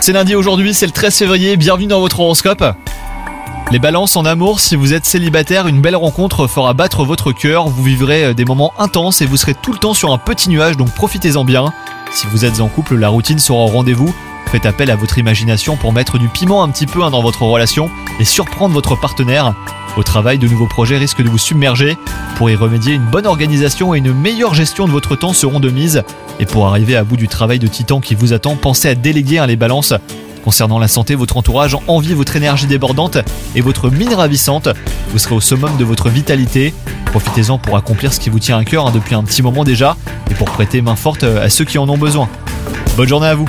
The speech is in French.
C'est lundi aujourd'hui, c'est le 13 février, bienvenue dans votre horoscope. Les balances en amour, si vous êtes célibataire, une belle rencontre fera battre votre cœur, vous vivrez euh, des moments intenses et vous serez tout le temps sur un petit nuage, donc profitez-en bien. Si vous êtes en couple, la routine sera au rendez-vous. Faites appel à votre imagination pour mettre du piment un petit peu hein, dans votre relation et surprendre votre partenaire. Au travail, de nouveaux projets risquent de vous submerger. Pour y remédier, une bonne organisation et une meilleure gestion de votre temps seront de mise. Et pour arriver à bout du travail de titan qui vous attend, pensez à déléguer hein, les balances. Concernant la santé, votre entourage envie votre énergie débordante et votre mine ravissante. Vous serez au summum de votre vitalité. Profitez-en pour accomplir ce qui vous tient à cœur hein, depuis un petit moment déjà et pour prêter main forte à ceux qui en ont besoin. Bonne journée à vous